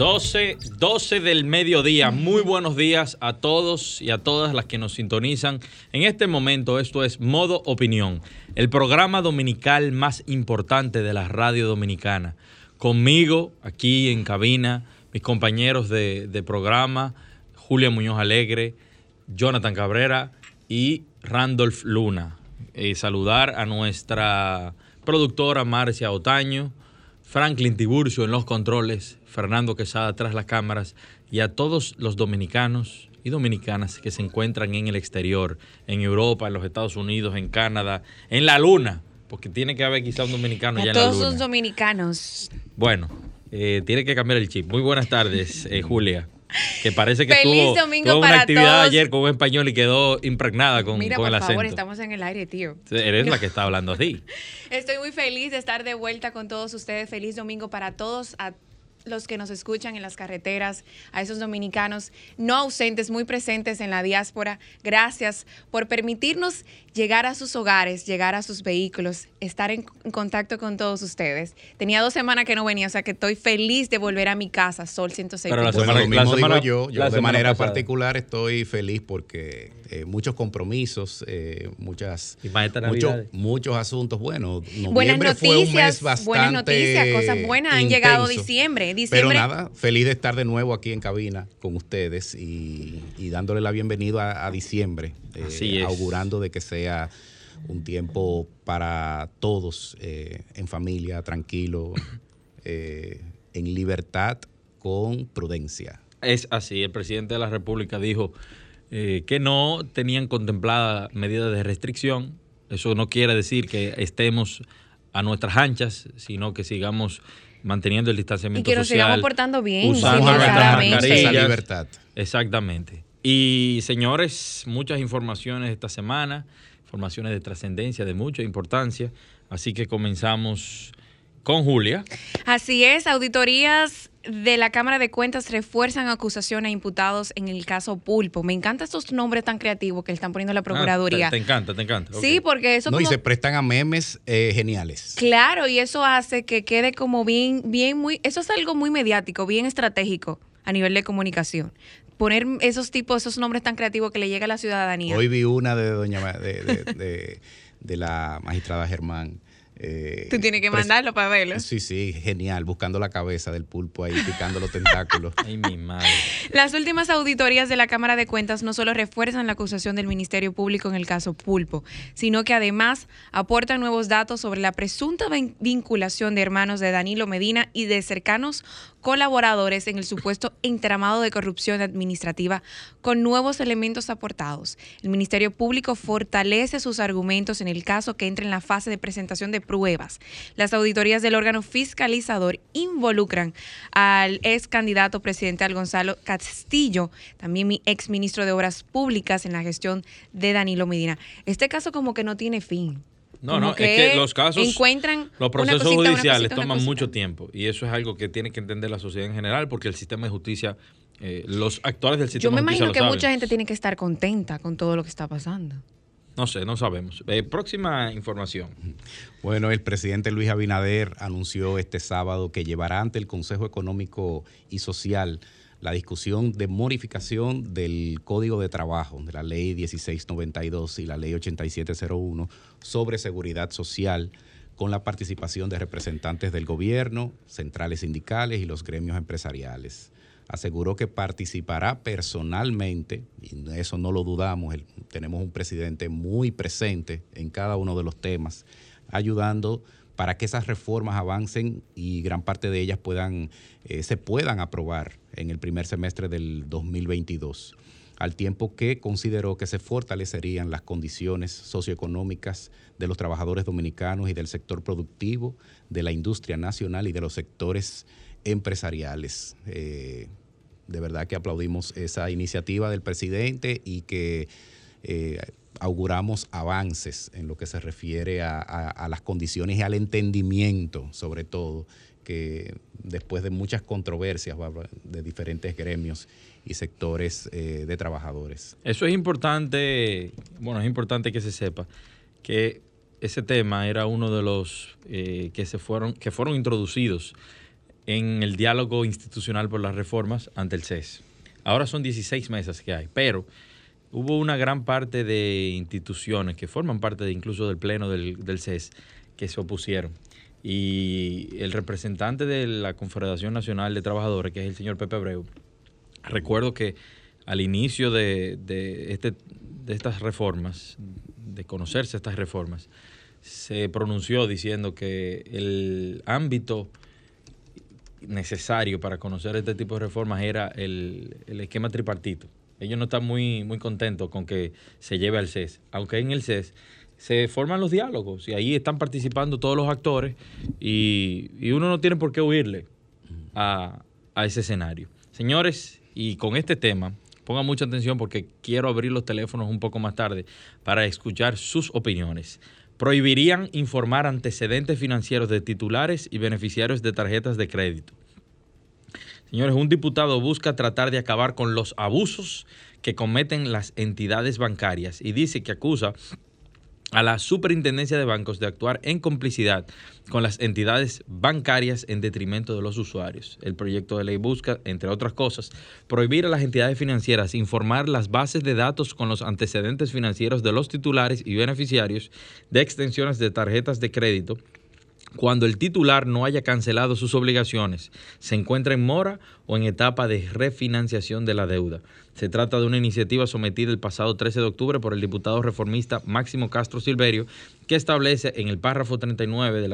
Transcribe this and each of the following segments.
12, 12 del mediodía. Muy buenos días a todos y a todas las que nos sintonizan. En este momento esto es Modo Opinión, el programa dominical más importante de la radio dominicana. Conmigo, aquí en cabina, mis compañeros de, programa, Julia Muñoz Alegre, Jonathan Cabrera y Randolph Luna. Eh, saludar a nuestra productora Marcia Otaño, Franklin Tiburcio en los controles, Fernando Quesada tras las cámaras y a todos los dominicanos y dominicanas que se encuentran en el exterior, en Europa, en los Estados Unidos, en Canadá, en la Luna, porque tiene que haber quizá un dominicano A ya en la todos Luna. los dominicanos. Bueno, eh, tiene que cambiar el chip. Muy buenas tardes, eh, Julia. Que parece que Feliz tuvo, domingo tuvo una actividad todos. ayer con un español y quedó impregnada con, Mira, con por el favor, acento. estamos en el aire, tío. Eres la que está hablando así. Estoy muy feliz de estar de vuelta con todos ustedes. Feliz domingo para todos, a los que nos escuchan en las carreteras, a esos dominicanos no ausentes, muy presentes en la diáspora. Gracias por permitirnos llegar a sus hogares, llegar a sus vehículos, estar en contacto con todos ustedes. Tenía dos semanas que no venía, o sea que estoy feliz de volver a mi casa, Sol 106. Pero la Bueno, semana- lo mismo la semana- digo yo. Yo la de manera pasada. particular estoy feliz porque eh, muchos compromisos, eh, muchas, esta muchos, asuntos. Bueno, Buenas noviembre fue un mes noticias, bastante buenas noticias, cosas buenas han llegado diciembre. Pero Diciembre nada, feliz de estar de nuevo aquí en cabina con ustedes y, y dándole la bienvenida a, a diciembre, eh, Así es. augurando de que sea un tiempo para todos eh, en familia, tranquilo, eh, en libertad, con prudencia. Es así, el presidente de la República dijo eh, que no tenían contemplada medidas de restricción. Eso no quiere decir que estemos a nuestras anchas, sino que sigamos manteniendo el y distanciamiento que nos social. sigamos portando bien, usando nuestras esa mascarillas. libertad. Exactamente. Y señores, muchas informaciones esta semana, informaciones de trascendencia, de mucha importancia. Así que comenzamos con Julia. Así es, auditorías de la Cámara de Cuentas refuerzan acusaciones a imputados en el caso Pulpo. Me encantan estos nombres tan creativos que le están poniendo la Procuraduría. Ah, te, te encanta, te encanta. Sí, porque eso No, y se prestan a memes eh, geniales. Claro, y eso hace que quede como bien, bien, muy, eso es algo muy mediático, bien estratégico a nivel de comunicación. Poner esos tipos, esos nombres tan creativos que le llega a la ciudadanía. Hoy vi una de doña Ma- de, de- de- de la magistrada Germán. Eh, Tú tienes que mandarlo para verlo. Sí, sí, genial, buscando la cabeza del pulpo ahí, picando los tentáculos. Ay, mi madre. Las últimas auditorías de la Cámara de Cuentas no solo refuerzan la acusación del Ministerio Público en el caso Pulpo, sino que además aportan nuevos datos sobre la presunta vin- vinculación de hermanos de Danilo Medina y de cercanos colaboradores en el supuesto entramado de corrupción administrativa con nuevos elementos aportados. El Ministerio Público fortalece sus argumentos en el caso que entra en la fase de presentación de pruebas. Las auditorías del órgano fiscalizador involucran al ex candidato presidencial Gonzalo Castillo, también mi ex ministro de Obras Públicas en la gestión de Danilo Medina. Este caso como que no tiene fin. No, Como no, es que los casos, encuentran los procesos cosita, judiciales cosita, toman mucho tiempo y eso es algo que tiene que entender la sociedad en general porque el sistema de justicia, eh, los actores del Yo sistema me de justicia imagino lo que saben. mucha gente tiene que estar contenta con todo lo que está pasando. No sé, no sabemos. Eh, próxima información. Bueno, el presidente Luis Abinader anunció este sábado que llevará ante el Consejo Económico y Social la discusión de modificación del Código de Trabajo, de la Ley 1692 y la Ley 8701 sobre seguridad social, con la participación de representantes del gobierno, centrales sindicales y los gremios empresariales. Aseguró que participará personalmente, y eso no lo dudamos, tenemos un presidente muy presente en cada uno de los temas, ayudando para que esas reformas avancen y gran parte de ellas puedan, eh, se puedan aprobar en el primer semestre del 2022, al tiempo que consideró que se fortalecerían las condiciones socioeconómicas de los trabajadores dominicanos y del sector productivo, de la industria nacional y de los sectores empresariales. Eh, de verdad que aplaudimos esa iniciativa del presidente y que eh, auguramos avances en lo que se refiere a, las condiciones y al entendimiento, sobre todo, que después de muchas controversias de diferentes gremios y sectores eh, de trabajadores. Eso es importante, bueno, es importante que se sepa que ese tema era uno de los eh, que se fueron, que fueron introducidos en el diálogo institucional por las reformas ante el CES. Ahora son 16 mesas que hay, pero hubo una gran parte de instituciones que forman parte de, incluso del pleno del, del CES que se opusieron. Y el representante de la Confederación Nacional de Trabajadores, que es el señor Pepe Abreu, recuerdo que al inicio de, de, este, de estas reformas, de conocerse estas reformas, se pronunció diciendo que el ámbito necesario para conocer este tipo de reformas era el, esquema tripartito. Ellos no están muy, muy contentos con que se lleve al CES, aunque en el CES se forman los diálogos y ahí están participando todos los actores y, uno no tiene por qué huirle a, a ese escenario. Señores, y con este tema, pongan mucha atención porque quiero abrir los teléfonos un poco más tarde para escuchar sus opiniones prohibirían informar antecedentes financieros de titulares y beneficiarios de tarjetas de crédito. Señores, un diputado busca tratar de acabar con los abusos que cometen las entidades bancarias y dice que acusa a la Superintendencia de Bancos de actuar en complicidad con las entidades bancarias en detrimento de los usuarios. El proyecto de ley busca, entre otras cosas, prohibir a las entidades financieras informar las bases de datos con los antecedentes financieros de los titulares y beneficiarios de extensiones de tarjetas de crédito cuando el titular no haya cancelado sus obligaciones, se encuentra en mora o en etapa de refinanciación de la deuda. Se trata de una iniciativa sometida el pasado 13 de octubre por el diputado reformista Máximo Castro Silverio, que establece en el párrafo 39 del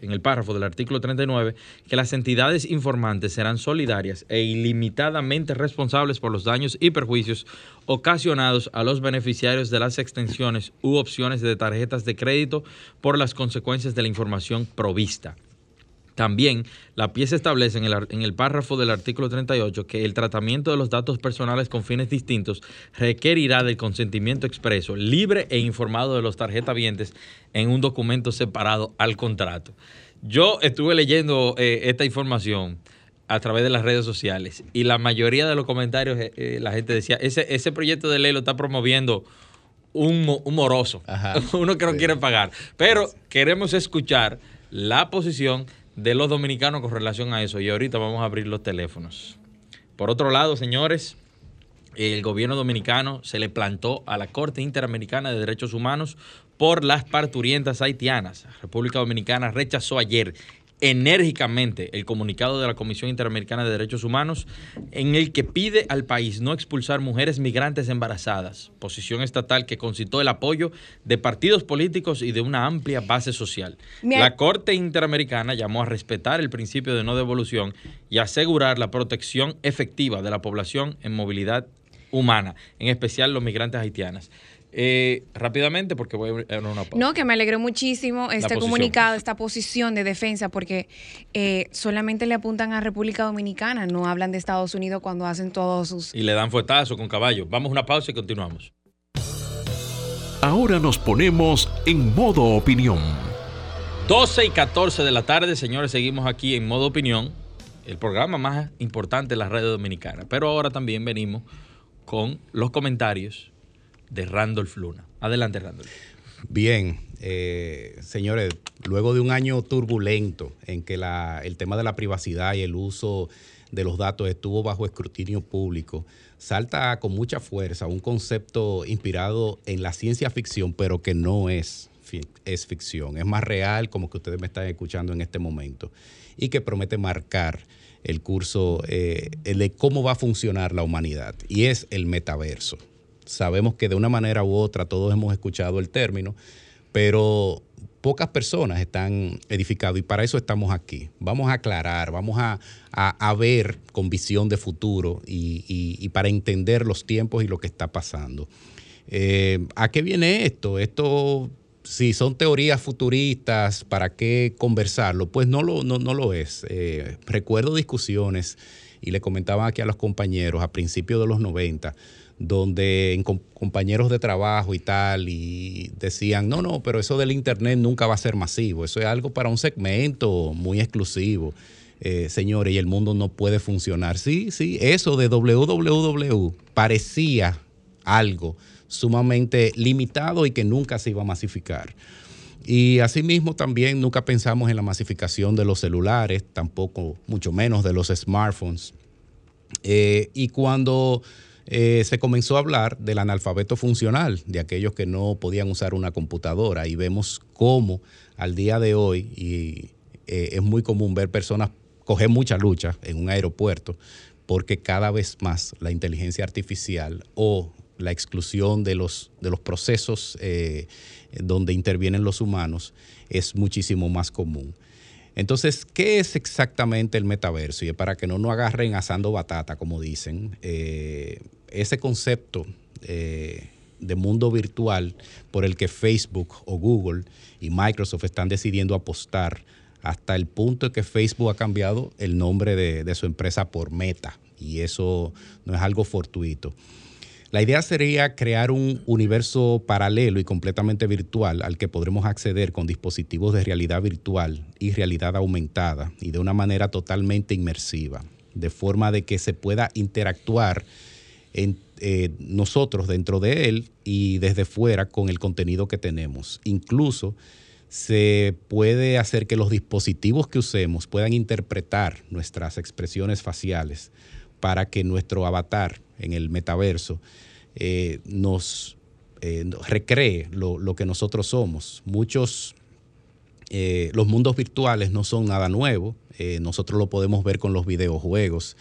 en el párrafo del artículo 39 que las entidades informantes serán solidarias e ilimitadamente responsables por los daños y perjuicios ocasionados a los beneficiarios de las extensiones u opciones de tarjetas de crédito por las consecuencias de la información provista. También la pieza establece en el, en el, párrafo del artículo 38 que el tratamiento de los datos personales con fines distintos requerirá del consentimiento expreso, libre e informado de los tarjetavientes en un documento separado al contrato. Yo estuve leyendo eh, esta información a través de las redes sociales y la mayoría de los comentarios eh, eh, la gente decía, ese, ese proyecto de ley lo está promoviendo un, moroso, uno que no quiere pagar. Pero queremos escuchar la posición de los dominicanos con relación a eso y ahorita vamos a abrir los teléfonos. Por otro lado, señores, el gobierno dominicano se le plantó a la Corte Interamericana de Derechos Humanos por las parturientas haitianas. República Dominicana rechazó ayer enérgicamente el comunicado de la Comisión Interamericana de Derechos Humanos en el que pide al país no expulsar mujeres migrantes embarazadas, posición estatal que concitó el apoyo de partidos políticos y de una amplia base social. La Corte Interamericana llamó a respetar el principio de no devolución y asegurar la protección efectiva de la población en movilidad humana, en especial los migrantes haitianas. Eh, rápidamente, porque voy a una pausa. No, que me alegró muchísimo este comunicado, esta posición de defensa, porque eh, solamente le apuntan a República Dominicana, no hablan de Estados Unidos cuando hacen todos sus... Y le dan fuetazo con caballo. Vamos a una pausa y continuamos. Ahora nos ponemos en modo opinión. 12 y 14 de la tarde, señores, seguimos aquí en modo opinión, el programa más importante de la red dominicana. Pero ahora también venimos con los comentarios de Randolph Luna. Adelante, Randolph. Bien, eh, señores, luego de un año turbulento en que el tema de la privacidad y el uso de los datos estuvo bajo escrutinio público, salta con mucha fuerza un concepto inspirado en la ciencia ficción, pero que no es, es ficción, es más real como que ustedes me están escuchando en este momento y que promete marcar el curso eh, de cómo va a funcionar la humanidad y es el metaverso sabemos que de una manera u otra todos hemos escuchado el término, pero pocas personas están edificadas y para eso estamos aquí. Vamos a aclarar, vamos a, ver con visión de futuro y, para entender los tiempos y lo que está pasando. Eh, ¿A qué viene esto? Esto si son teorías futuristas, ¿para qué conversarlo? Pues no lo, no, no lo es. Eh, recuerdo discusiones, y le comentaba aquí a los compañeros a principios de los 90, donde compañeros de trabajo y tal, y decían, no, no, pero eso del Internet nunca va a ser masivo, eso es algo para un segmento muy exclusivo. Eh, señores, y el mundo no puede funcionar. Sí, sí, eso de www parecía algo sumamente limitado y que nunca se iba a masificar. Y asimismo también nunca pensamos en la masificación de los celulares, tampoco, mucho menos de los smartphones. Eh, y cuando eh, se comenzó a hablar del analfabeto funcional, de aquellos que no podían usar una computadora, y vemos cómo al día de hoy, y eh, es muy común ver personas coger mucha lucha en un aeropuerto, porque cada vez más la inteligencia artificial o la exclusión de los, de los procesos eh, donde intervienen los humanos es muchísimo más común. Entonces, ¿qué es exactamente el metaverso? Y para que no nos agarren asando batata, como dicen, eh, ese concepto eh, de mundo virtual por el que Facebook o Google y Microsoft están decidiendo apostar hasta el punto de que Facebook ha cambiado el nombre de, de su empresa por Meta. Y eso no es algo fortuito. La idea sería crear un universo paralelo y completamente virtual al que podremos acceder con dispositivos de realidad virtual y realidad aumentada y de una manera totalmente inmersiva, de forma de que se pueda interactuar eh, nosotros dentro de él y desde fuera con el contenido que tenemos. Incluso se puede hacer que los dispositivos que usemos puedan interpretar nuestras expresiones faciales para que nuestro avatar en el metaverso eh, nos eh, recree lo, que nosotros somos. Muchos, eh, los mundos virtuales no son nada nuevo, nosotros lo podemos ver con los videojuegos,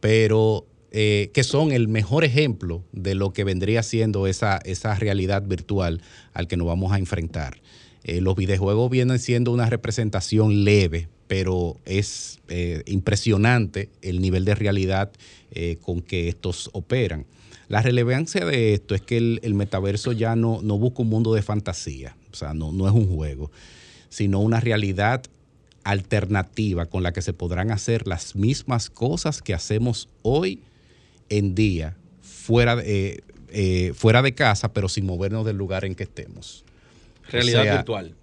pero que son el mejor ejemplo de lo que vendría siendo esa realidad virtual al que nos vamos a enfrentar. los videojuegos vienen siendo una representación leve, pero es impresionante el nivel de realidad con que estos operan. La relevancia de esto es que el, metaverso ya no, no, busca un mundo de fantasía, o sea, no, no es un juego, sino una realidad alternativa con la que se podrán hacer las mismas cosas que hacemos hoy en día fuera de, eh, eh, fuera de casa, pero sin movernos del lugar en que estemos. Realidad virtual.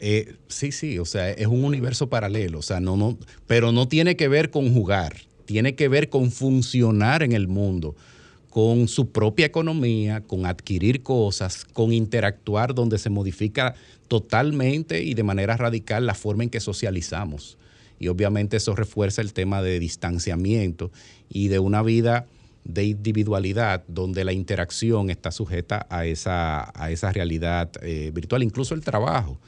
Eh, sí, sí, o sea, es un universo paralelo, o sea, no, no, pero no tiene que ver con jugar, tiene que ver con funcionar en el mundo con su propia economía, con adquirir cosas, con interactuar donde se modifica totalmente y de manera radical la forma en que socializamos. Y obviamente eso refuerza el tema de distanciamiento y de una vida de individualidad donde la interacción está sujeta a esa, a esa realidad eh, virtual, incluso el trabajo.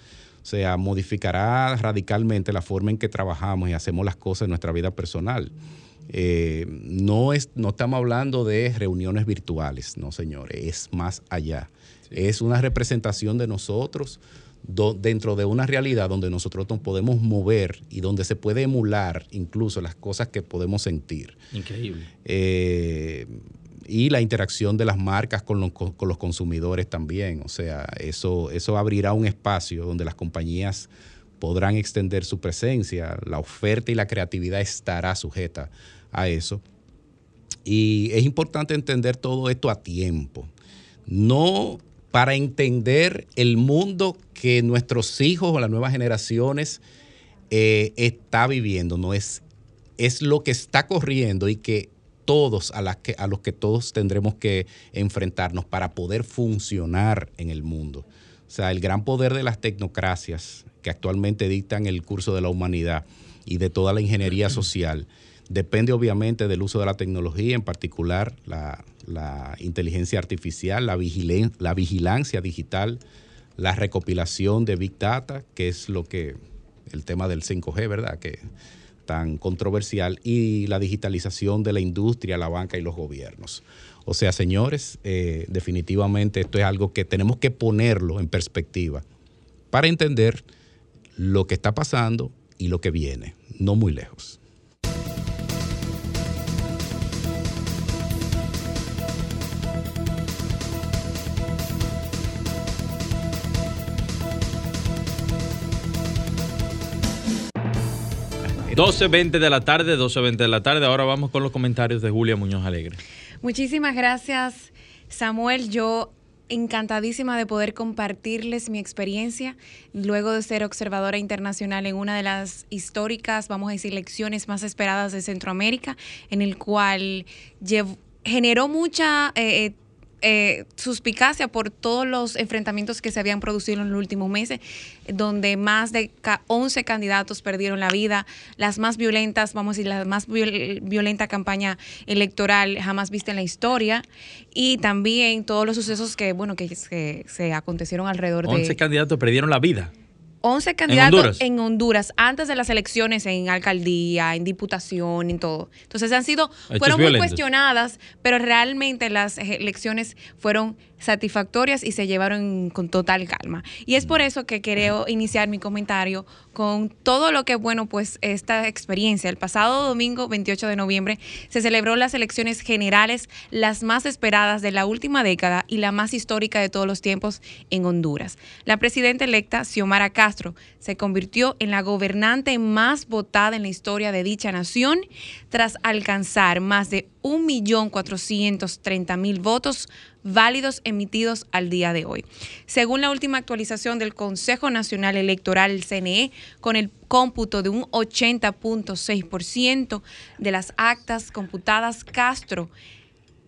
O sea, modificará radicalmente la forma en que trabajamos y hacemos las cosas en nuestra vida personal. Eh, no, es, no estamos hablando de reuniones virtuales, no señores, es más allá. Es una representación de nosotros dentro de una realidad donde nosotros nos podemos mover y donde se puede emular incluso las cosas que podemos sentir. Increíble. Eh, y la interacción de las marcas con los, con los, consumidores también. O sea, eso, eso abrirá un espacio donde las compañías podrán extender su presencia, la oferta y la creatividad estará sujeta a eso. Y es importante entender todo esto a tiempo. No para entender el mundo que nuestros hijos o las nuevas generaciones eh, está viviendo, no es, es lo que está corriendo y que todos a, las que, a los que todos tendremos que enfrentarnos para poder funcionar en el mundo. O sea, el gran poder de las tecnocracias que actualmente dictan el curso de la humanidad y de toda la ingeniería social depende obviamente del uso de la tecnología, en particular la, inteligencia artificial, la, la vigilancia digital, la recopilación de Big Data, que es lo que el tema del 5G, ¿verdad? Que tan controversial, y la digitalización de la industria, la banca y los gobiernos. O sea, señores, eh, definitivamente esto es algo que tenemos que ponerlo en perspectiva para entender lo que está pasando y lo que viene, no muy lejos. 12.20 de la tarde, 12.20 de la tarde. Ahora vamos con los comentarios de Julia Muñoz Alegre. Muchísimas gracias, Samuel. Yo encantadísima de poder compartirles mi experiencia luego de ser observadora internacional en una de las históricas, vamos a decir, lecciones más esperadas de Centroamérica, en el cual generó mucha eh, eh, eh, suspicacia por todos los enfrentamientos que se habían producido en los últimos meses, donde más de 11 candidatos perdieron la vida, las más violentas, vamos a decir, la más violenta campaña electoral jamás vista en la historia, y también todos los sucesos que, bueno, que, se acontecieron alrededor de... 11 candidatos perdieron la vida. 11 candidatos en Honduras. antes de las elecciones en alcaldía, en diputación, en todo. Entonces han sido, fueron muy cuestionadas, pero realmente las elecciones fueron satisfactorias y se llevaron con total calma. Y es por eso que quiero iniciar mi comentario con todo lo que, bueno, pues esta experiencia. El pasado domingo 28 de noviembre se celebró las elecciones generales, las más esperadas de la última década y la más histórica de todos los tiempos en Honduras. La presidenta electa, Xiomara Castro, se convirtió en la gobernante más votada en la historia de dicha nación tras alcanzar más de 1.430.000 votos válidos emitidos al día de hoy. Según la última actualización del Consejo Nacional Electoral, CNE, con el cómputo de un 80.6% de las actas computadas, Castro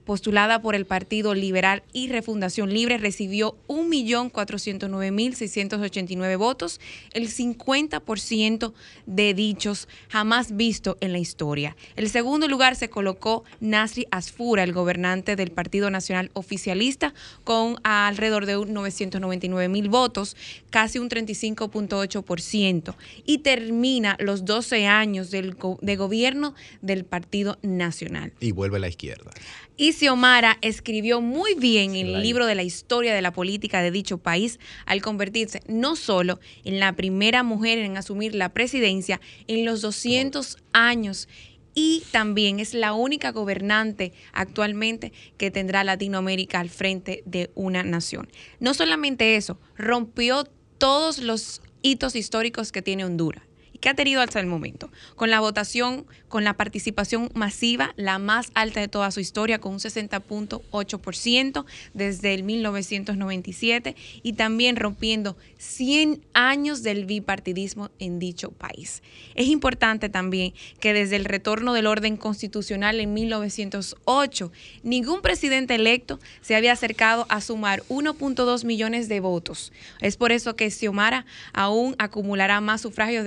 postulada por el Partido Liberal y Refundación Libre, recibió 1.409.689 votos, el 50% de dichos jamás visto en la historia. El segundo lugar se colocó Nasri Asfura, el gobernante del Partido Nacional Oficialista, con alrededor de 999.000 votos, casi un 35.8%, y termina los 12 años del de gobierno del Partido Nacional. Y vuelve a la izquierda. Y Xiomara escribió muy bien en el libro de la historia de la política de dicho país al convertirse no solo en la primera mujer en asumir la presidencia en los 200 años, y también es la única gobernante actualmente que tendrá Latinoamérica al frente de una nación. No solamente eso, rompió todos los hitos históricos que tiene Honduras que ha tenido hasta el momento, con la votación, con la participación masiva, la más alta de toda su historia, con un 60.8% desde el 1997 y también rompiendo 100 años del bipartidismo en dicho país. Es importante también que desde el retorno del orden constitucional en 1908, ningún presidente electo se había acercado a sumar 1.2 millones de votos. Es por eso que Xiomara aún acumulará más sufragios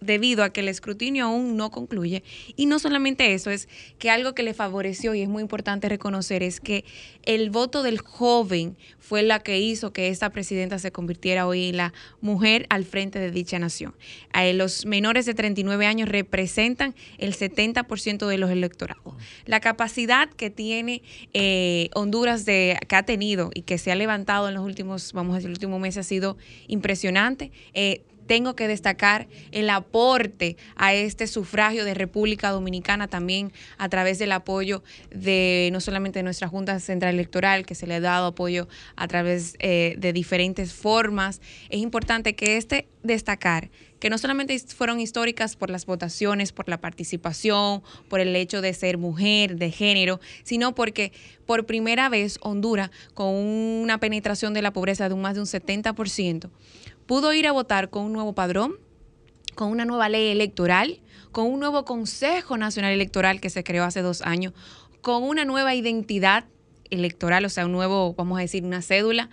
de debido a que el escrutinio aún no concluye. Y no solamente eso, es que algo que le favoreció y es muy importante reconocer es que el voto del joven fue la que hizo que esta presidenta se convirtiera hoy en la mujer al frente de dicha nación. Eh, los menores de 39 años representan el 70% de los electorados. La capacidad que tiene eh, Honduras de que ha tenido y que se ha levantado en los últimos, vamos a decir, el último mes ha sido impresionante. Eh, tengo que destacar el aporte a este sufragio de República Dominicana también a través del apoyo de no solamente de nuestra Junta Central Electoral, que se le ha dado apoyo a través eh, de diferentes formas. Es importante que este destacar que no solamente fueron históricas por las votaciones, por la participación, por el hecho de ser mujer, de género, sino porque por primera vez Honduras, con una penetración de la pobreza de un más de un 70%, pudo ir a votar con un nuevo padrón, con una nueva ley electoral, con un nuevo Consejo Nacional Electoral que se creó hace dos años, con una nueva identidad electoral, o sea, un nuevo, vamos a decir, una cédula,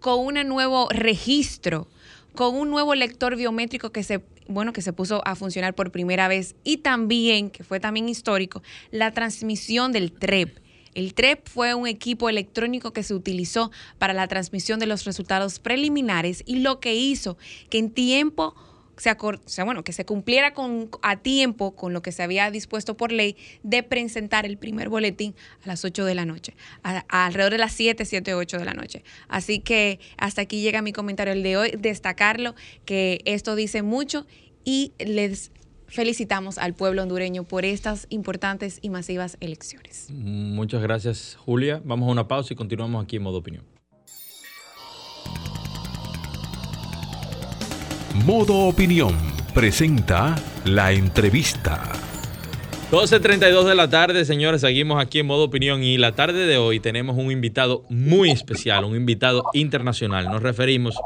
con un nuevo registro, con un nuevo lector biométrico que se, bueno, que se puso a funcionar por primera vez y también, que fue también histórico, la transmisión del TREP el TREP fue un equipo electrónico que se utilizó para la transmisión de los resultados preliminares y lo que hizo que en tiempo se sea, bueno, que se cumpliera con, a tiempo con lo que se había dispuesto por ley de presentar el primer boletín a las 8 de la noche, alrededor de las 7, 7, 8 de la noche. Así que hasta aquí llega mi comentario el de hoy, destacarlo, que esto dice mucho y les felicitamos al pueblo hondureño por estas importantes y masivas elecciones. Muchas gracias, Julia. Vamos a una pausa y continuamos aquí en modo opinión. Modo Opinión presenta la entrevista. 12.32 de la tarde, señores, seguimos aquí en modo opinión y la tarde de hoy tenemos un invitado muy especial, un invitado internacional. Nos referimos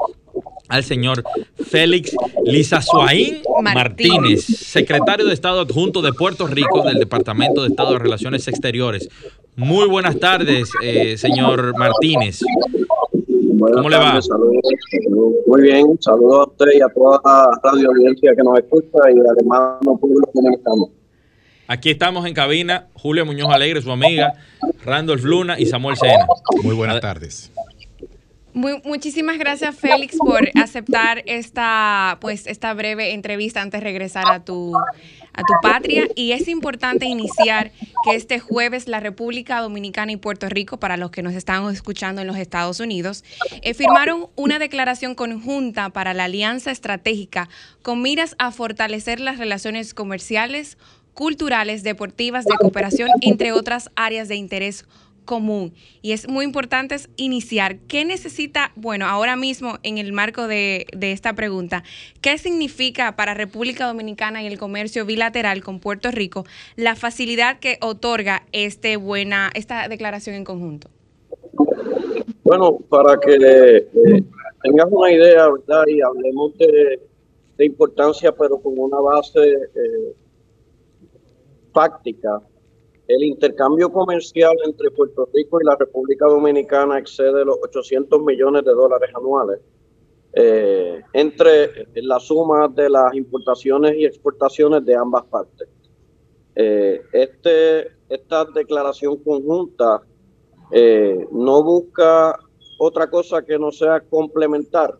al señor Félix Lizazuaín Martínez, secretario de Estado adjunto de Puerto Rico del Departamento de Estado de Relaciones Exteriores. Muy buenas tardes, eh, señor Martínez. ¿Cómo le va? Muy bien, saludos a usted y a toda la radio audiencia que nos escucha y además no público que estamos. Aquí estamos en cabina, Julio Muñoz Alegre, su amiga, Randolph Luna y Samuel Sena. Muy buenas tardes. Muchísimas gracias, Félix, por aceptar esta, pues, esta breve entrevista antes de regresar a tu, a tu patria. Y es importante iniciar que este jueves la República Dominicana y Puerto Rico, para los que nos están escuchando en los Estados Unidos, eh, firmaron una declaración conjunta para la alianza estratégica con miras a fortalecer las relaciones comerciales, culturales, deportivas, de cooperación, entre otras áreas de interés común. Y es muy importante iniciar. ¿Qué necesita, bueno, ahora mismo en el marco de, esta pregunta, qué significa para República Dominicana y el comercio bilateral con Puerto Rico la facilidad que otorga este buena, esta declaración en conjunto? Bueno, para que eh, tengas una idea, ¿verdad? Y hablemos de, importancia, pero con una base eh, fáctica el intercambio comercial entre Puerto Rico y la República Dominicana excede los 800 millones de dólares anuales. Eh, entre la suma de las importaciones y exportaciones de ambas partes. Eh, este, esta declaración conjunta eh, no busca otra cosa que no sea complementar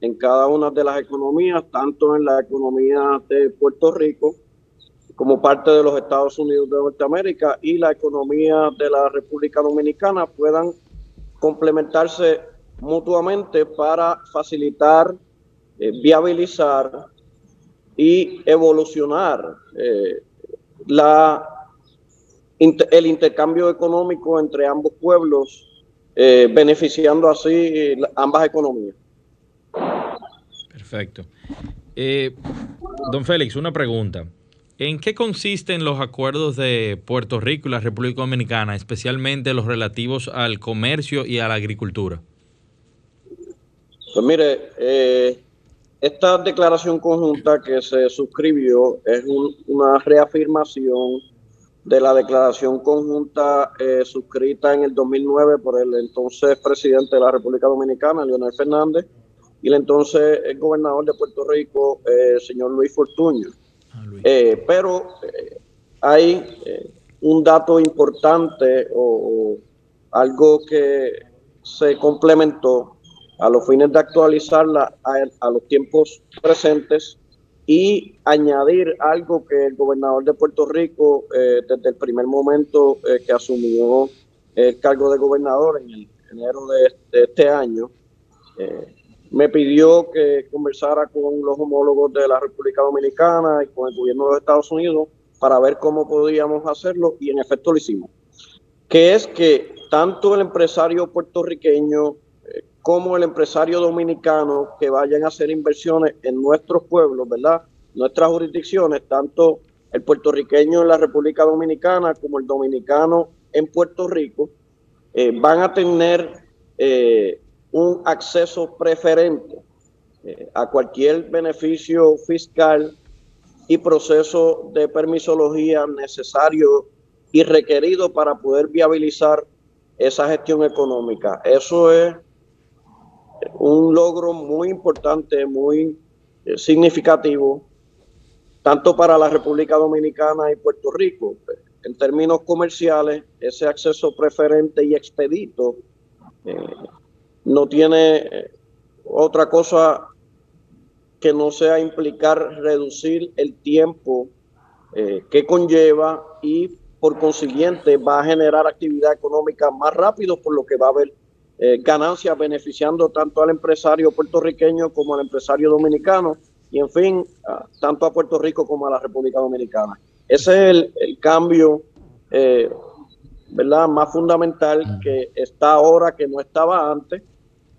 en cada una de las economías, tanto en la economía de Puerto Rico como parte de los Estados Unidos de Norteamérica y la economía de la República Dominicana puedan complementarse mutuamente para facilitar, eh, viabilizar y evolucionar eh, el intercambio económico entre ambos pueblos, eh, beneficiando así ambas economías. Perfecto. don Félix, una pregunta. ¿En qué consisten los acuerdos de Puerto Rico y la República Dominicana, especialmente los relativos al comercio y a la agricultura? Pues mire, eh, esta declaración conjunta que se suscribió es una reafirmación de la declaración conjunta eh, suscrita en el 2009 por el entonces presidente de la República Dominicana, Leonel Fernández, y el entonces el gobernador de Puerto Rico, eh, señor Luis Fortuño. Ah, eh, pero eh, hay eh, un dato importante o, algo que se complementó a los fines de actualizarla a, los tiempos presentes y añadir algo que el gobernador de Puerto Rico desde el primer momento que asumió el cargo de gobernador en enero de este año me pidió que conversara con los homólogos de la República Dominicana y con el gobierno de los Estados Unidos para ver cómo podíamos hacerlo y en efecto lo hicimos. Que es que tanto el empresario puertorriqueño eh, como el empresario dominicano que vayan a hacer inversiones en nuestros pueblos, ¿verdad? Nuestras jurisdicciones, tanto el puertorriqueño en la República Dominicana como el dominicano en Puerto Rico, eh, van a tener eh, un acceso preferente eh, a cualquier beneficio fiscal y proceso de permisología necesario y requerido para poder viabilizar esa gestión económica. Eso es un logro muy importante, muy eh, significativo, tanto para la República Dominicana y Puerto Rico. En términos comerciales, ese acceso preferente y expedito eh, no tiene eh, otra cosa que no sea implicar reducir el tiempo eh, que conlleva y por consiguiente va a generar actividad económica más rápido, por lo que va a haber eh, ganancias beneficiando tanto al empresario puertorriqueño como al empresario dominicano y en fin, tanto a Puerto Rico como a la República Dominicana. Ese es el, el cambio ¿verdad? más fundamental que está ahora que no estaba antes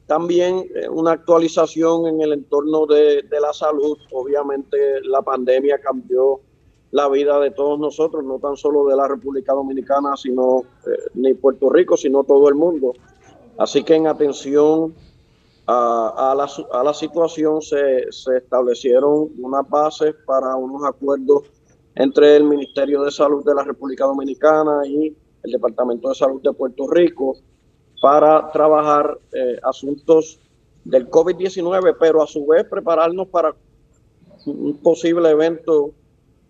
también eh, una actualización en el entorno de, la salud. Obviamente la pandemia cambió la vida de todos nosotros, no tan solo de la República Dominicana, sino eh, ni Puerto Rico, sino todo el mundo. Así que en atención a, la, situación se, se, establecieron unas bases para unos acuerdos entre el Ministerio de Salud de la República Dominicana y el Departamento de Salud de Puerto Rico para trabajar eh, asuntos del COVID-19, pero a su vez prepararnos para un posible evento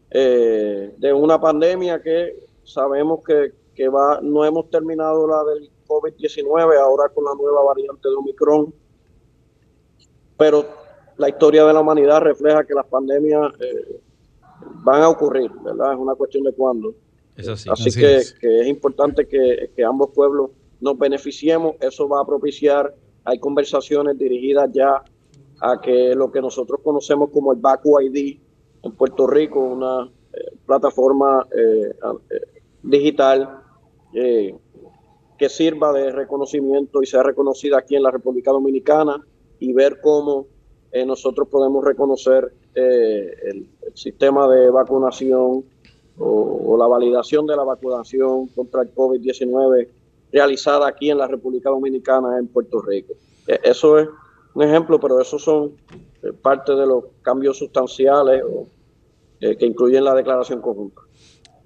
eh, de una pandemia que sabemos que, que, va, no hemos terminado la del COVID-19, ahora con la nueva variante de Omicron, pero la historia de la humanidad refleja que las pandemias eh, van a ocurrir, ¿verdad? Es una cuestión de cuándo. así, que, es. que, es importante que, que ambos pueblos nos beneficiemos, eso va a propiciar, hay conversaciones dirigidas ya a que lo que nosotros conocemos como el Baku ID en Puerto Rico, una eh, plataforma eh, eh, digital que sirva de reconocimiento y sea reconocida aquí en la República Dominicana y ver cómo nosotros podemos reconocer el, sistema de vacunación o, o, la validación de la vacunación contra el COVID-19 realizada aquí en la República Dominicana, en Puerto Rico. E, eso es un ejemplo, pero esos son eh, parte de los cambios sustanciales eh, que incluyen la declaración conjunta.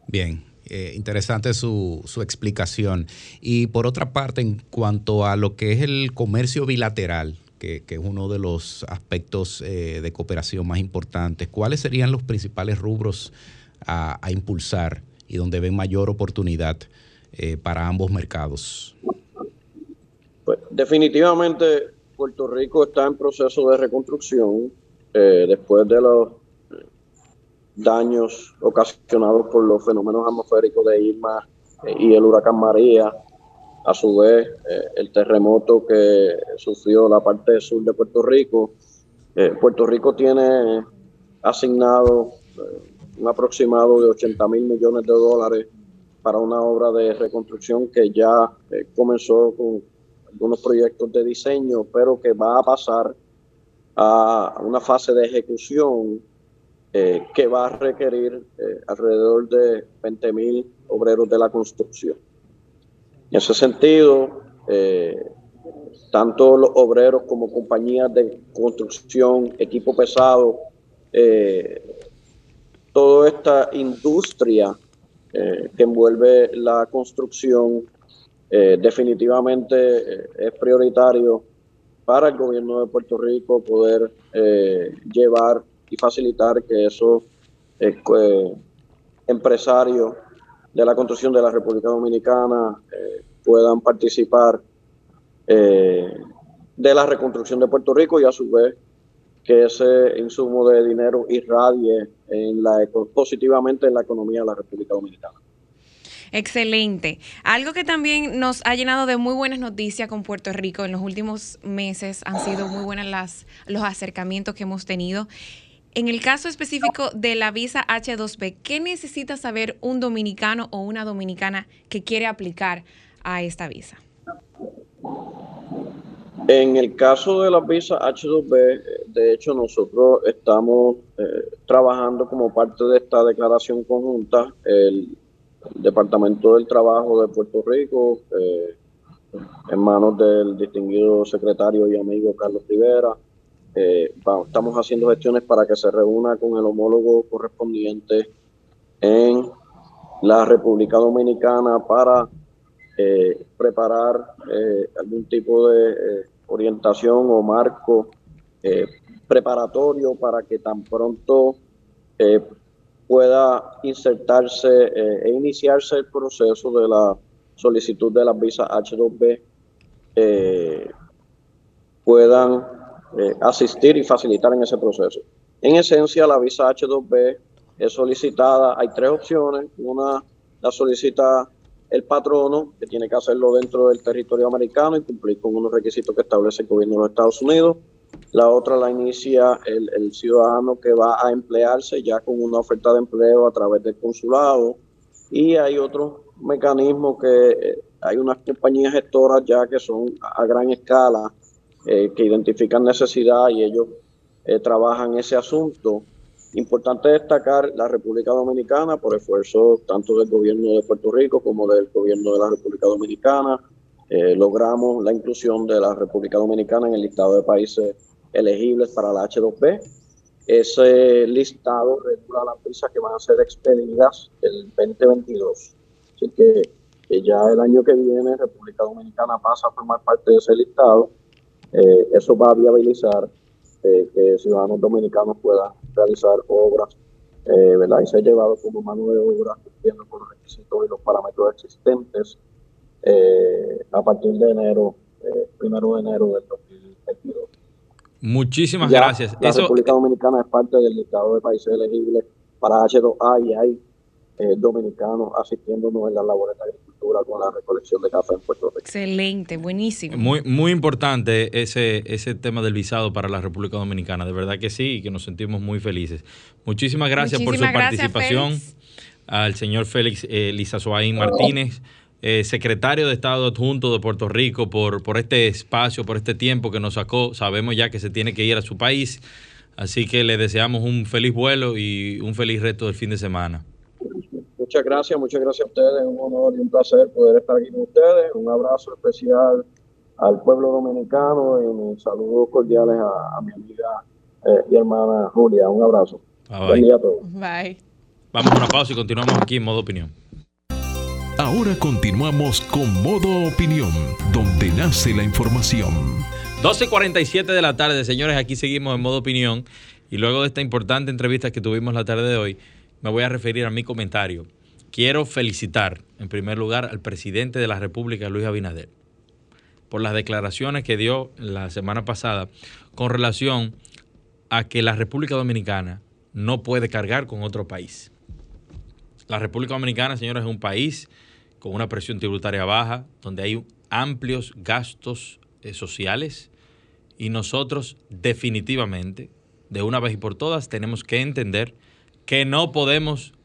Bien, eh, interesante su, su, explicación. Y por otra parte, en cuanto a lo que es el comercio bilateral, que, es uno de los aspectos de cooperación más importantes, ¿cuáles serían los principales rubros a impulsar y donde ven mayor oportunidad eh, para ambos mercados? Pues definitivamente Puerto Rico está en proceso de reconstrucción eh, después de los daños ocasionados por los fenómenos atmosféricos de Irma eh, y el huracán María. A su vez, el terremoto que sufrió la parte sur de Puerto Rico. Puerto Rico tiene asignado un aproximado de 80 mil millones de dólares para una obra de reconstrucción que ya eh, comenzó con algunos proyectos de diseño, pero que va a pasar a una fase de ejecución eh, que va a requerir eh, alrededor de 20 mil obreros de la construcción. En ese sentido, tanto los obreros como compañías de construcción, equipo pesado, toda esta industria eh, que envuelve la construcción, eh, definitivamente eh, es prioritario para el gobierno de Puerto Rico poder llevar y facilitar que esos empresarios de la construcción de la República Dominicana puedan participar de la reconstrucción de Puerto Rico y a su vez que ese insumo de dinero irradie en la, positivamente en la economía de la República Dominicana. Excelente. Algo que también nos ha llenado de muy buenas noticias con Puerto Rico en los últimos meses han sido muy buenas las, los acercamientos que hemos tenido. En el caso específico de la visa H2B, ¿qué necesita saber un dominicano o una dominicana que quiere aplicar a esta visa? En el caso de la visa H2B, de hecho nosotros estamos eh, trabajando como parte de esta declaración conjunta, el, Departamento del Trabajo de Puerto Rico, eh, en manos del distinguido secretario y amigo Carlos Rivera. Eh, estamos haciendo gestiones para que se reúna con el homólogo correspondiente en la República Dominicana para preparar algún tipo de orientación o marco eh, preparatorio para que tan pronto eh, pueda insertarse eh, e iniciarse el proceso de la solicitud de las visas H2B, puedan asistir y facilitar en ese proceso. En esencia, la visa H2B es solicitada, hay tres opciones, una la solicita el patrono, que tiene que hacerlo dentro del territorio americano y cumplir con unos requisitos que establece el gobierno de los Estados Unidos. La otra la inicia el, ciudadano que va a emplearse ya con una oferta de empleo a través del consulado. Y hay otro mecanismo que eh, hay unas compañías gestoras ya que son a gran escala eh, que identifican necesidad y ellos eh, trabajan ese asunto. Importante destacar la República Dominicana por esfuerzo tanto del gobierno de Puerto Rico como del gobierno de la República Dominicana. logramos la inclusión de la República Dominicana en el listado de países elegibles para la H2B ese listado regula las visas que van a ser expedidas el 2022. Así que, ya el año que viene República Dominicana pasa a formar parte de ese listado. Eh, eso va a viabilizar eh, que ciudadanos dominicanos puedan realizar obras eh, ¿verdad? y ser llevados como mano de obra cumpliendo con los requisitos y los parámetros existentes a partir de enero, primero de enero del 2022. Muchísimas gracias. La República Dominicana es parte del listado de países elegibles para H2A y hay eh, dominicanos asistiéndonos en las labores de agricultura con la recolección de café en Puerto Rico. Excelente, buenísimo. Muy, muy importante ese, ese tema del visado para la República Dominicana. De verdad que sí y que nos sentimos muy felices. Muchísimas gracias por su participación al señor Félix eh, Martínez. Eh, secretario de Estado adjunto de Puerto Rico, por, por este espacio, por este tiempo que nos sacó. Sabemos ya que se tiene que ir a su país, así que le deseamos un feliz vuelo y un feliz resto del fin de semana. Muchas gracias, muchas gracias a ustedes. Un honor y un placer poder estar aquí con ustedes. Un abrazo especial al pueblo dominicano y mis saludos cordiales a, mi amiga eh, y hermana Julia. Un abrazo. Buen día a todos. Bye. Vamos a una pausa y continuamos aquí en modo opinión. Ahora continuamos con Modo Opinión, donde nace la información. 12.47 de la tarde, señores, aquí seguimos en Modo Opinión. Y luego de esta importante entrevista que tuvimos la tarde de hoy, me voy a referir a mi comentario. Quiero felicitar, en primer lugar, al presidente de la República, Luis Abinader, por las declaraciones que dio la semana pasada con relación a que la República Dominicana no puede cargar con otro país. La República Dominicana, señores, es un país con una presión tributaria baja, donde hay amplios gastos eh, sociales y nosotros definitivamente, de una vez y por todas, tenemos que entender que no podemos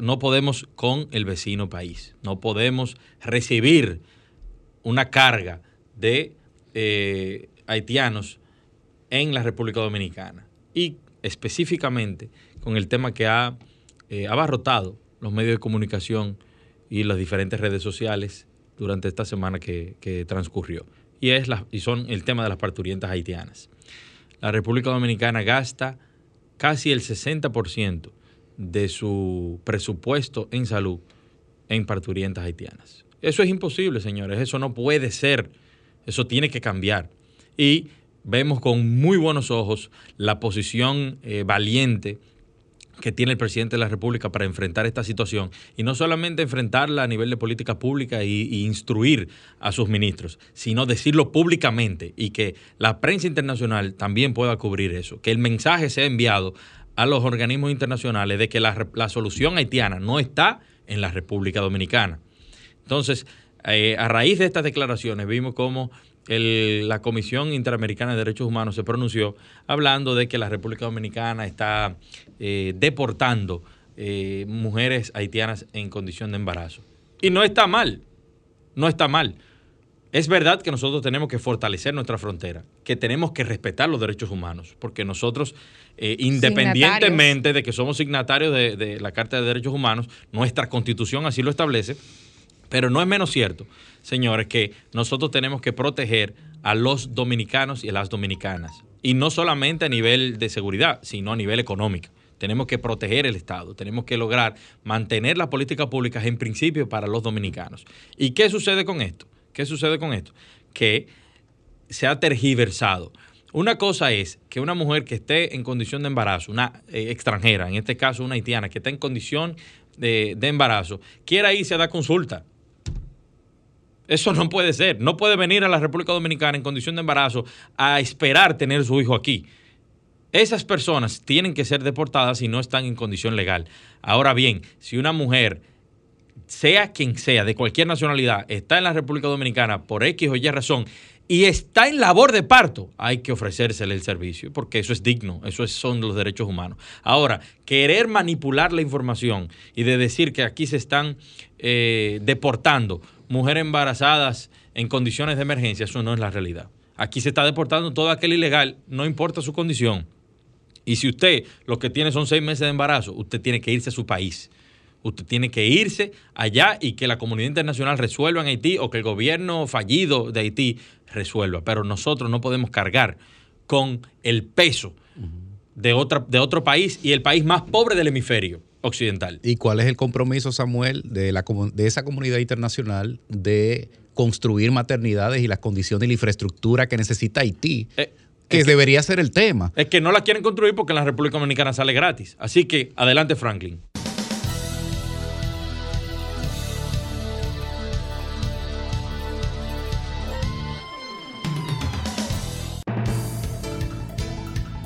no podemos con el vecino país, no podemos recibir una carga de eh, haitianos en la República Dominicana y específicamente con el tema que ha eh, abarrotado los medios de comunicación y las diferentes redes sociales durante esta semana que, transcurrió. Y, es y son el tema de las parturientas haitianas. La República Dominicana gasta casi el 60% de su presupuesto en salud en parturientas haitianas. Eso es imposible, señores. Eso no puede ser. Eso tiene que cambiar. Y vemos con muy buenos ojos la posición eh, valiente que tiene el presidente de la República para enfrentar esta situación y no solamente enfrentarla a nivel de política pública y, instruir a sus ministros, sino decirlo públicamente y que la prensa internacional también pueda cubrir eso, que el mensaje sea enviado a los organismos internacionales de que la, la solución haitiana no está en la República Dominicana. Entonces, eh, a raíz de estas declaraciones vimos cómo la Comisión Interamericana de Derechos Humanos se pronunció hablando de que la República Dominicana está eh, deportando eh, mujeres haitianas en condición de embarazo. Y no está mal, no está mal. Es verdad que nosotros tenemos que fortalecer nuestra frontera, que tenemos que respetar los derechos humanos, porque nosotros, eh, independientemente de que somos signatarios de, de la Carta de Derechos Humanos, nuestra constitución así lo establece, pero no es menos cierto, señores, que nosotros tenemos que proteger a los dominicanos y a las dominicanas. Y no solamente a nivel de seguridad, sino a nivel económico. Tenemos que proteger el Estado, tenemos que lograr mantener las políticas públicas en principio para los dominicanos. ¿Y qué sucede con esto? ¿Qué sucede con esto? Que se ha tergiversado. Una cosa es que una mujer que esté en condición de embarazo, una eh, extranjera, en este caso una haitiana, que está en condición de, de embarazo, quiera irse a dar consulta eso no puede ser. No puede venir a la República Dominicana en condición de embarazo a esperar tener su hijo aquí. Esas personas tienen que ser deportadas si no están en condición legal. Ahora bien, si una mujer, sea quien sea, de cualquier nacionalidad, está en la República Dominicana por X o Y razón y está en labor de parto, hay que ofrecérsele el servicio, porque eso es digno, eso son los derechos humanos. Ahora, querer manipular la información y de decir que aquí se están eh, deportando mujeres embarazadas en condiciones de emergencia, eso no es la realidad. Aquí se está deportando todo aquel ilegal, no importa su condición. Y si usted lo que tiene son seis meses de embarazo, usted tiene que irse a su país. Usted tiene que irse allá y que la comunidad internacional resuelva en Haití o que el gobierno fallido de Haití resuelva. Pero nosotros no podemos cargar con el peso de, otra, de otro país y el país más pobre del hemisferio occidental. ¿Y cuál es el compromiso, Samuel, de, la, de esa comunidad internacional de construir maternidades y las condiciones y la infraestructura que necesita Haití? Eh, que debería ser el tema. Es que no la quieren construir porque en la República Dominicana sale gratis. Así que adelante, Franklin.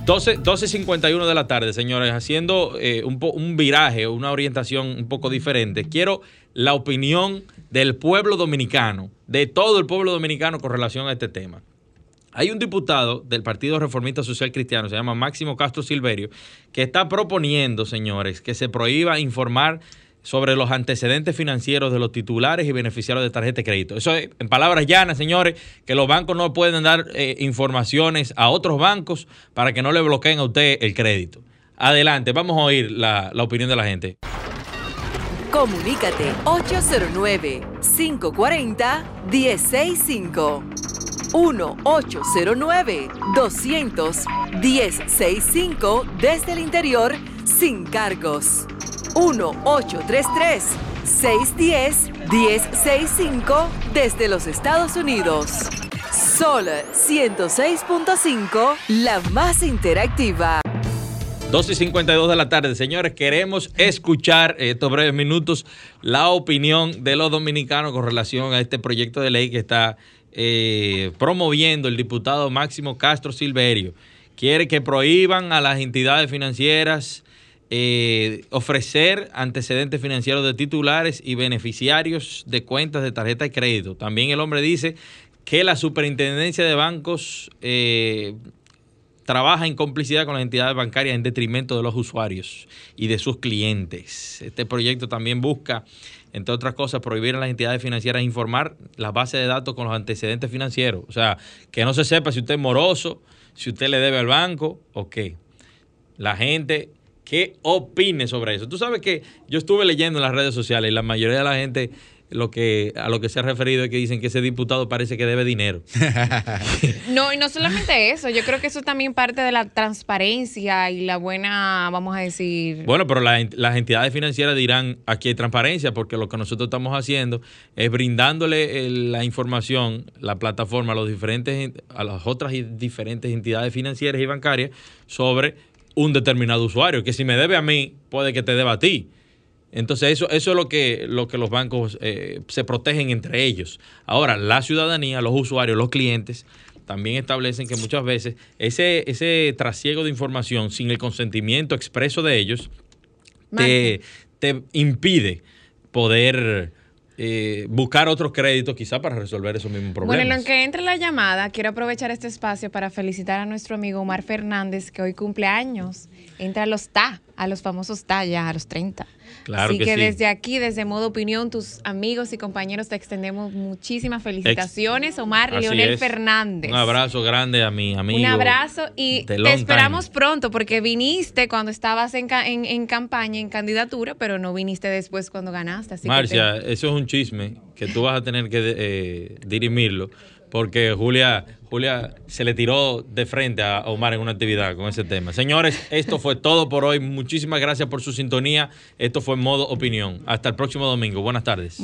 12.51 de la tarde, señores, haciendo eh, un, un viraje, una orientación un poco diferente. Quiero la opinión del pueblo dominicano, de todo el pueblo dominicano con relación a este tema. Hay un diputado del Partido Reformista Social Cristiano, se llama Máximo Castro Silverio, que está proponiendo, señores, que se prohíba informar sobre los antecedentes financieros de los titulares y beneficiarios de tarjeta de crédito. Eso es, en palabras llanas, señores, que los bancos no pueden dar eh, informaciones a otros bancos para que no le bloqueen a usted el crédito. Adelante, vamos a oír la, la opinión de la gente. Comunícate 809-540-1065. 1-809-200-1065 desde el interior sin cargos. 1-833-610-1065 desde los Estados Unidos. Sol 106.5, la más interactiva. 2 y 52 de la tarde. Señores, queremos escuchar estos breves minutos la opinión de los dominicanos con relación a este proyecto de ley que está eh, promoviendo el diputado Máximo Castro Silverio. Quiere que prohíban a las entidades financieras eh, ofrecer antecedentes financieros de titulares y beneficiarios de cuentas de tarjeta de crédito. También el hombre dice que la superintendencia de bancos eh, trabaja en complicidad con las entidades bancarias en detrimento de los usuarios y de sus clientes. Este proyecto también busca, entre otras cosas, prohibir a las entidades financieras informar las bases de datos con los antecedentes financieros. O sea, que no se sepa si usted es moroso, si usted le debe al banco o qué. La gente ¿Qué opine sobre eso? Tú sabes que yo estuve leyendo en las redes sociales y la mayoría de la gente lo que a lo que se ha referido es que dicen que ese diputado parece que debe dinero. no, y no solamente eso, yo creo que eso también parte de la transparencia y la buena, vamos a decir... Bueno, pero las entidades financieras dirán, aquí hay transparencia, porque lo que nosotros estamos haciendo es brindándole la información, la plataforma a los diferentes, a las otras diferentes entidades financieras y bancarias sobre un determinado usuario, que si me debe a mí, puede que te deba a ti. Entonces, eso, eso es lo que, lo que los bancos eh, se protegen entre ellos. Ahora, la ciudadanía, los usuarios, los clientes, también establecen que muchas veces ese, ese trasiego de información sin el consentimiento expreso de ellos te, te, impide poder eh, buscar otros créditos quizá para resolver esos mismos problemas. Bueno, en lo que entre la llamada, quiero aprovechar este espacio para felicitar a nuestro amigo Omar Fernández, que hoy cumple años. Entra a los TA, a los famosos TA ya, a los 30. Claro Así que, desde aquí, desde Modo Opinión, tus amigos y compañeros te extendemos muchísimas felicitaciones, Omar Leonel Fernández. Un abrazo grande a mi amigo. Un abrazo y te esperamos pronto porque viniste cuando estabas en, en, campaña, en candidatura, pero no viniste después cuando ganaste. Marcia, eso es un chisme que tú vas a tener que eh, dirimirlo porque Julia, Julia se le tiró de frente a Omar en una actividad con ese tema. Señores, esto fue todo por hoy. Muchísimas gracias por su sintonía. Esto fue Modo Opinión. Hasta el próximo domingo. Buenas tardes.